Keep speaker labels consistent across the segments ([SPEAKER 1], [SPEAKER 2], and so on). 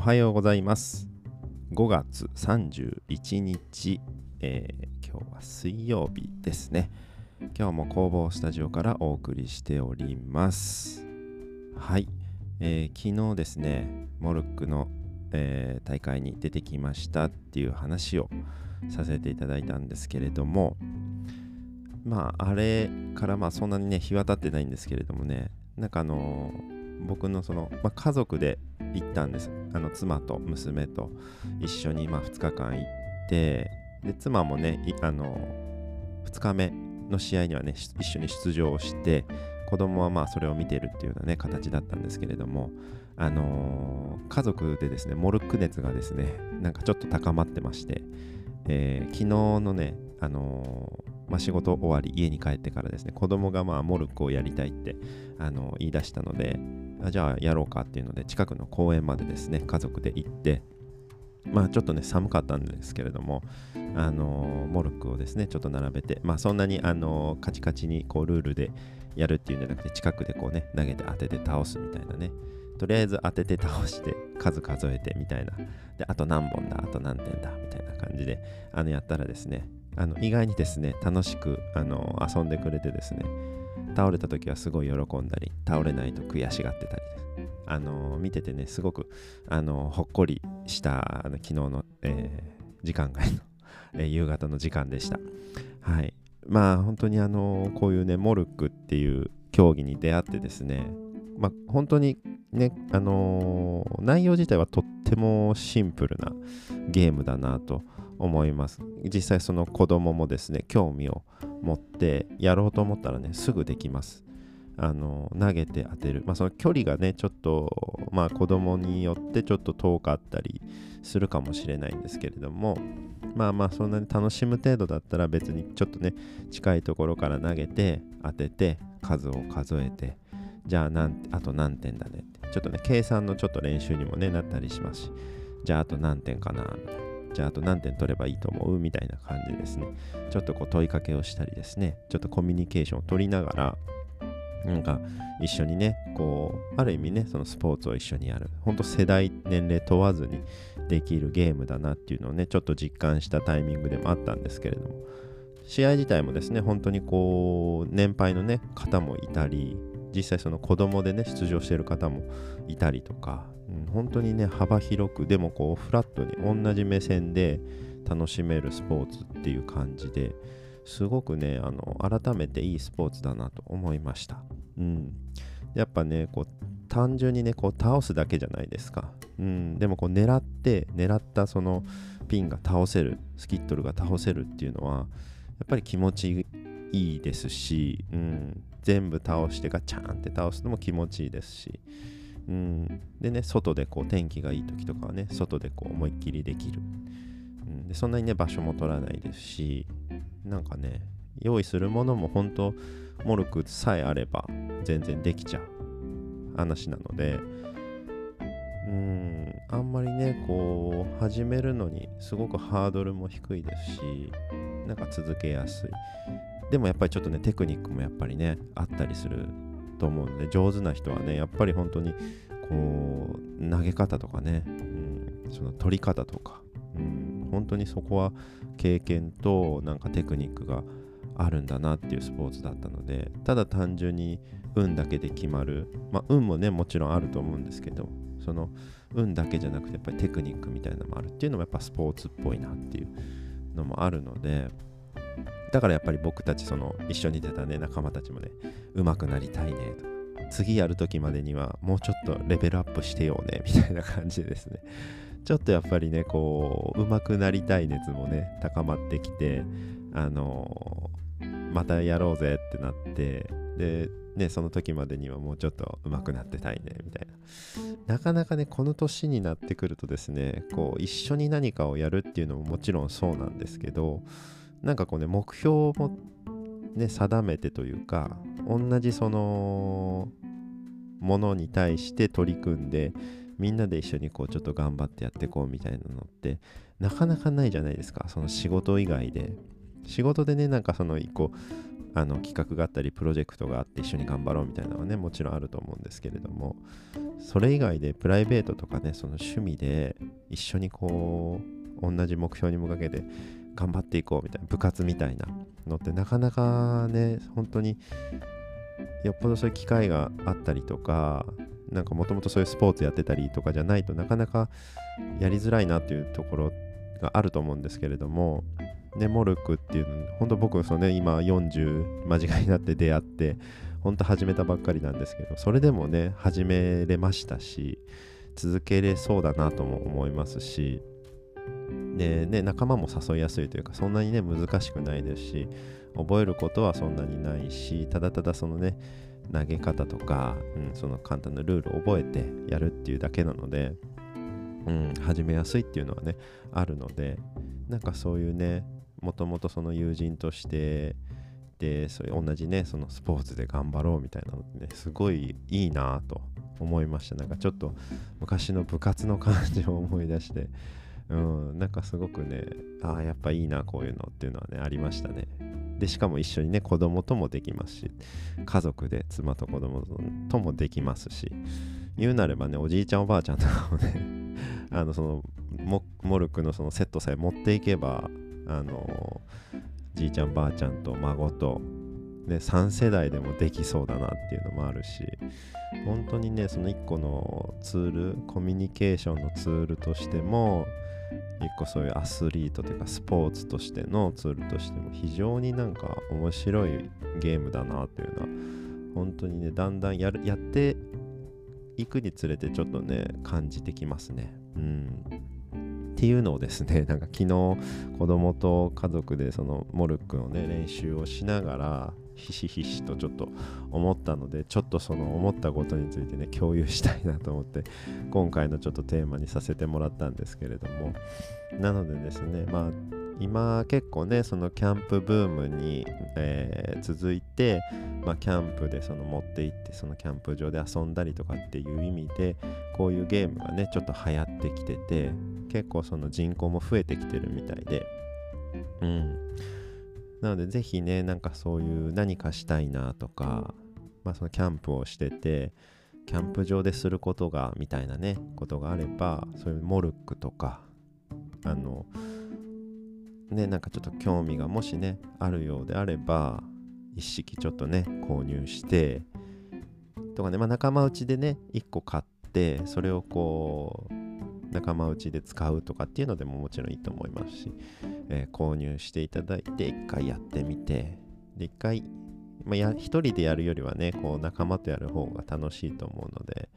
[SPEAKER 1] おはようございます。5月31日、えー、今日は水曜日ですね。今日も工房スタジオからお送りしております。はい、えー、昨日ですねモルックの、えー、大会に出てきましたっていう話をさせていただいたんですけれどもまああれからまあそんなにね日は経ってないんですけれどもねなんかあの僕のその、まあ、家族で行ったんです。あの妻と娘と一緒にまあ2日間行ってで妻もねあの2日目の試合にはね一緒に出場して子供はまあそれを見てるっていうようなね形だったんですけれどもあのー、家族でですねモルック熱がですねなんかちょっと高まってまして、えー、昨日のねあのー、まあ、仕事終わり家に帰ってからですね子供がまあモルックをやりたいって、あの言い出したのであじゃあやろうかっていうので近くの公園までですね家族で行ってまあちょっとね寒かったんですけれどもあのモルックをですねちょっと並べてまあそんなにあのカチカチにこうルールでやるっていうんじゃなくて近くでこうね投げて当てて倒すみたいなね。とりあえず当てて倒して数数えてみたいな。であと何本だあと何点だみたいな感じであのやったらですねあの意外にですね楽しくあの遊んでくれてですね倒れた時はすごい喜んだり倒れないと悔しがってたりあの見ててねすごくあのほっこりしたあの昨日の、えー、時間外の、えー、夕方の時間でした。はい。まあ本当にあのこういうねモルックっていう競技に出会ってですねまあ本当にねあのー、内容自体はとってもシンプルなゲームだなと思います。実際その子供もですね興味を持ってやろうと思ったらねすぐできます。あの投げて当てる、まあ、その距離がねちょっとまあ子供によってちょっと遠かったりするかもしれないんですけれどもまあまあそんなに楽しむ程度だったら別にちょっとね近いところから投げて当てて数を数えてじゃあ何あと何点だねって。ちょっとね計算のちょっと練習にもねなったりしますしじゃああと何点かなみたいな。じゃああと何点取ればいいと思う？みたいな感じですね。ちょっとこう問いかけをしたりですね、ちょっとコミュニケーションを取りながら、なんか一緒にね、こう、ある意味ね、そのスポーツを一緒にやる。ほんと世代、年齢問わずにできるゲームだなっていうのをね、ちょっと実感したタイミングでもあったんですけれども、試合自体もですね、本当にこう、年配のね、方もいたり、実際その子供でね、出場してる方もいたりとか、うん、本当にね幅広くでもこうフラットに同じ目線で楽しめるスポーツっていう感じですごくねあの改めていいスポーツだなと思いました、うん、やっぱねこう単純にねこう倒すだけじゃないですか、うん、でもこう狙って狙ったそのピンが倒せるスキットルが倒せるっていうのはやっぱり気持ちいいですし、うん、全部倒してガチャンって倒すのも気持ちいいですし。うん、でね外でこう天気がいい時とかはね外でこう思いっきりできる、うん、でそんなにね場所も取らないですしなんかね用意するものも本当モルクさえあれば全然できちゃう。話なので。うん。あんまりねこう始めるのにすごくハードルも低いですしなんか続けやすい。でもやっぱりちょっとねテクニックもやっぱりねあったりすると思うので上手な人はねやっぱり本当にこう投げ方とかね、うん、その取り方とか、うん、本当にそこは経験となんかテクニックがあるんだなっていうスポーツだったのでただ単純に運だけで決まる、まあ、運もねもちろんあると思うんですけどその運だけじゃなくてやっぱりテクニックみたいなのもあるっていうのもやっぱスポーツっぽいなっていうのもあるのでだからやっぱり僕たちその一緒に出たね仲間たちもね上手くなりたいねと。次やる時までにはもうちょっとレベルアップしてようねみたいな感じでですね。ちょっとやっぱりねこう上手くなりたい熱もね高まってきてあのー、またやろうぜってなってでねその時までにはもうちょっと上手くなってたいねみたいな。なかなかねこの年になってくるとですねこう一緒に何かをやるっていうのももちろんそうなんですけどなんかこうね目標もね定めてというか同じそのものに対して取り組んでみんなで一緒にこうちょっと頑張ってやっていこうみたいなのってなかなかないじゃないですか。その仕事以外で。仕事でねなんかその一個あの企画があったりプロジェクトがあって一緒に頑張ろうみたいなのはねもちろんあると思うんですけれどもそれ以外でプライベートとかねその趣味で一緒にこう同じ目標に向かけて頑張っていこうみたいな部活みたいなのってなかなかね本当によっぽどそういう機会があったりとかなんかもともとそういうスポーツやってたりとかじゃないとなかなかやりづらいなっていうところがあると思うんですけれどもでモルクっていうの本当僕そのね今40間近になって出会って本当始めたばっかりなんですけどそれでもね始めれましたし続けれそうだなとも思いますしでね仲間も誘いやすいというかそんなにね難しくないですし覚えることはそんなにないしただただそのね投げ方とか、うん、その簡単なルールを覚えてやるっていうだけなので、うん、始めやすいっていうのはねあるのでなんかそういうねもともとその友人としてでそういう同じねそのスポーツで頑張ろうみたいなのってねすごいいいなと思いました。なんかちょっと昔の部活の感じを思い出してうんなんかすごくねああやっぱいいなこういうのっていうのはねありましたね。でしかも一緒にね子供ともできますし家族で妻と子供ともできますし言うなればねおじいちゃんおばあちゃんとかもね あのそのモルクのそのセットさえ持っていけばあのじいちゃんばあちゃんと孫と、ね、3世代でもできそうだなっていうのもあるし本当にねその1個のツールコミュニケーションのツールとしても1個そういうアスリートというかスポーツとしてのツールとしても非常になんか面白いゲームだなというのは本当にねだんだんやるやっていくにつれてちょっとね感じてきますね。うん。っていうのをですねなんか昨日子供と家族でそのモルックのね練習をしながらひしひしとちょっと思ったのでちょっとその思ったことについてね共有したいなと思って 今回のちょっとテーマにさせてもらったんですけれども。なのでですねまあ今結構ねそのキャンプブームに、えー、続いて、まあ、キャンプでその持って行ってそのキャンプ場で遊んだりとかっていう意味でこういうゲームがねちょっと流行ってきてて結構その人口も増えてきてるみたいで。うん。なのでぜひねなんかそういう何かしたいなとかまあそのキャンプをしててキャンプ場ですることがみたいなねことがあればそういうモルックとかあのねなんかちょっと興味がもしねあるようであれば一式ちょっとね購入してとかねまあ仲間内でね1個買ってそれをこう仲間内で使うとかっていうのでももちろんいいと思いますし、えー、購入していただいて1回やってみてで1回、まあ、や1人でやるよりはねこう仲間とやる方が楽しいと思うので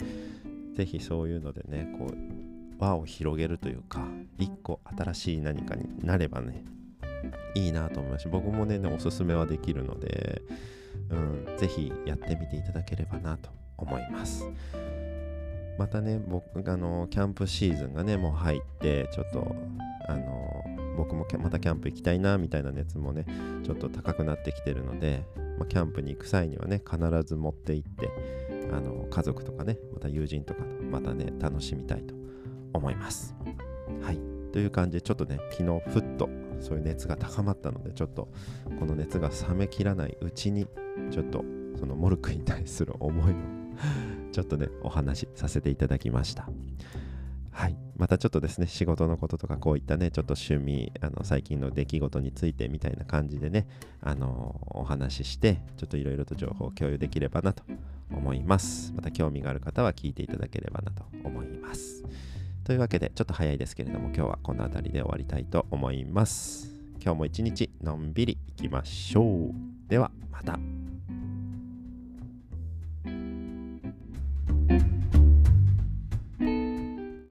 [SPEAKER 1] ぜひそういうのでねこう輪を広げるというか1個新しい何かになればねいいなと思いますし僕もねおすすめはできるので、うん、ぜひやってみていただければなと思います。またね僕あのキャンプシーズンがねもう入ってちょっとあの僕もまたキャンプ行きたいなみたいな熱もねちょっと高くなってきてるので、まあ、キャンプに行く際にはね必ず持って行ってあの家族とかねまた友人とかとまたね楽しみたいと思います。はい。という感じでちょっとね昨日ふっとそういう熱が高まったのでちょっとこの熱が冷めきらないうちにちょっとそのモルクに対する思いをちょっとね、お話しさせていただきました。はい。またちょっとですね、仕事のこととか、こういったね、ちょっと趣味、あの最近の出来事についてみたいな感じでね、あのお話しして、ちょっといろいろと情報を共有できればなと思います。また興味がある方は聞いていただければなと思います。というわけで、ちょっと早いですけれども、今日はこの辺りで終わりたいと思います。今日も一日のんびりいきましょう。では、また。